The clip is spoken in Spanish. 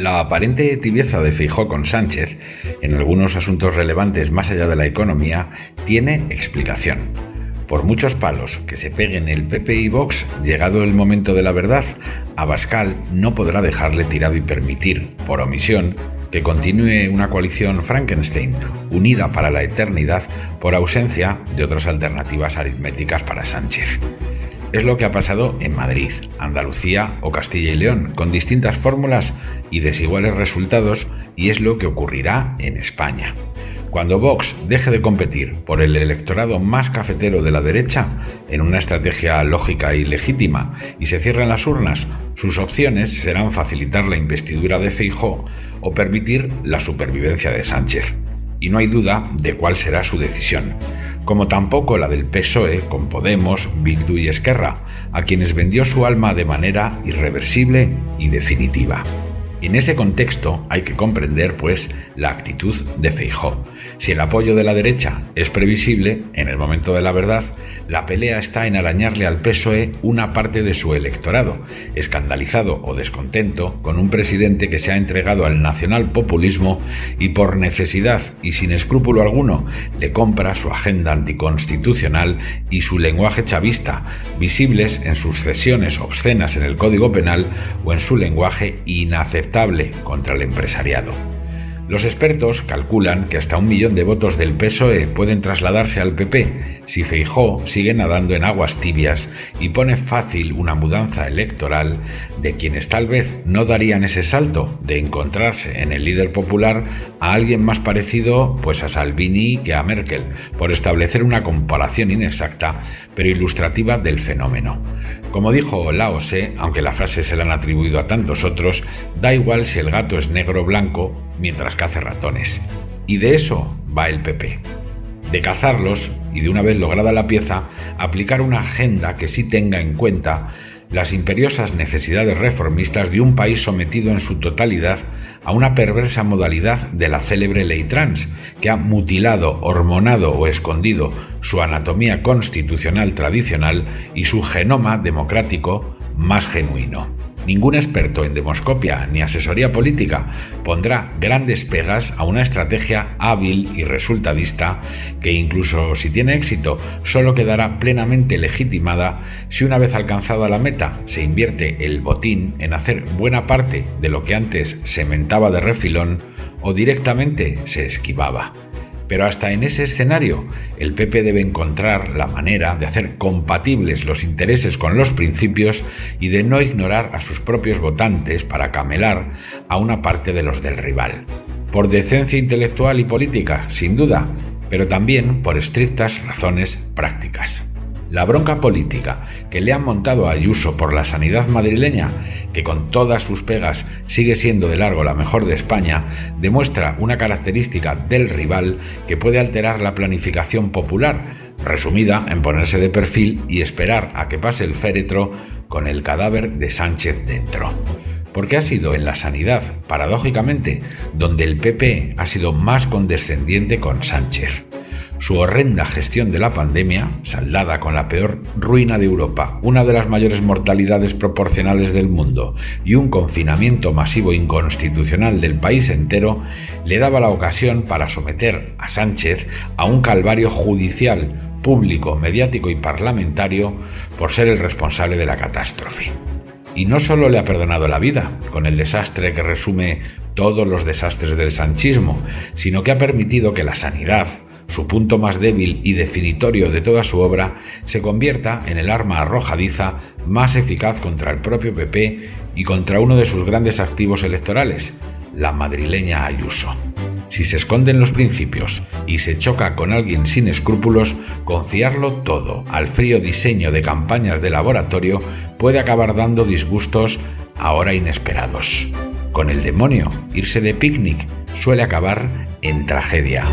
La aparente tibieza de Feijó con Sánchez, en algunos asuntos relevantes más allá de la economía, tiene explicación. Por muchos palos que se peguen el PP y Vox, llegado el momento de la verdad, Abascal no podrá dejarle tirado y permitir, por omisión, que continúe una coalición Frankenstein, unida para la eternidad por ausencia de otras alternativas aritméticas para Sánchez. Es lo que ha pasado en Madrid, Andalucía o Castilla y León, con distintas fórmulas y desiguales resultados, y es lo que ocurrirá en España. Cuando Vox deje de competir por el electorado más cafetero de la derecha, en una estrategia lógica y legítima, y se cierren las urnas, sus opciones serán facilitar la investidura de Feijó o permitir la supervivencia de Sánchez. Y no hay duda de cuál será su decisión como tampoco la del PSOE con Podemos, Bildu y Esquerra, a quienes vendió su alma de manera irreversible y definitiva. En ese contexto hay que comprender, pues, la actitud de Feijó. Si el apoyo de la derecha es previsible, en el momento de la verdad, la pelea está en arañarle al PSOE una parte de su electorado, escandalizado o descontento con un presidente que se ha entregado al nacional populismo y por necesidad y sin escrúpulo alguno le compra su agenda anticonstitucional y su lenguaje chavista, visibles en sus cesiones obscenas en el Código Penal o en su lenguaje inaceptable contra el empresariado. Los expertos calculan que hasta un millón de votos del PSOE pueden trasladarse al PP si Feijó sigue nadando en aguas tibias y pone fácil una mudanza electoral de quienes tal vez no darían ese salto de encontrarse en el líder popular a alguien más parecido pues a Salvini que a Merkel, por establecer una comparación inexacta pero ilustrativa del fenómeno. Como dijo Lao Tse, aunque la frase se la han atribuido a tantos otros, da igual si el gato es negro o blanco, mientras cace ratones. Y de eso va el PP. De cazarlos y de una vez lograda la pieza, aplicar una agenda que sí tenga en cuenta las imperiosas necesidades reformistas de un país sometido en su totalidad a una perversa modalidad de la célebre ley trans, que ha mutilado, hormonado o escondido su anatomía constitucional tradicional y su genoma democrático más genuino. Ningún experto en demoscopia ni asesoría política pondrá grandes pegas a una estrategia hábil y resultadista que incluso si tiene éxito solo quedará plenamente legitimada si una vez alcanzada la meta se invierte el botín en hacer buena parte de lo que antes se mentaba de refilón o directamente se esquivaba. Pero hasta en ese escenario, el PP debe encontrar la manera de hacer compatibles los intereses con los principios y de no ignorar a sus propios votantes para camelar a una parte de los del rival. Por decencia intelectual y política, sin duda, pero también por estrictas razones prácticas. La bronca política que le han montado a Ayuso por la sanidad madrileña, que con todas sus pegas sigue siendo de largo la mejor de España, demuestra una característica del rival que puede alterar la planificación popular, resumida en ponerse de perfil y esperar a que pase el féretro con el cadáver de Sánchez dentro. Porque ha sido en la sanidad, paradójicamente, donde el PP ha sido más condescendiente con Sánchez. Su horrenda gestión de la pandemia, saldada con la peor ruina de Europa, una de las mayores mortalidades proporcionales del mundo y un confinamiento masivo inconstitucional del país entero, le daba la ocasión para someter a Sánchez a un calvario judicial, público, mediático y parlamentario por ser el responsable de la catástrofe. Y no solo le ha perdonado la vida, con el desastre que resume todos los desastres del sanchismo, sino que ha permitido que la sanidad, su punto más débil y definitorio de toda su obra, se convierta en el arma arrojadiza más eficaz contra el propio PP y contra uno de sus grandes activos electorales, la madrileña Ayuso. Si se esconden los principios y se choca con alguien sin escrúpulos, confiarlo todo al frío diseño de campañas de laboratorio puede acabar dando disgustos ahora inesperados. Con el demonio, irse de picnic suele acabar en tragedia.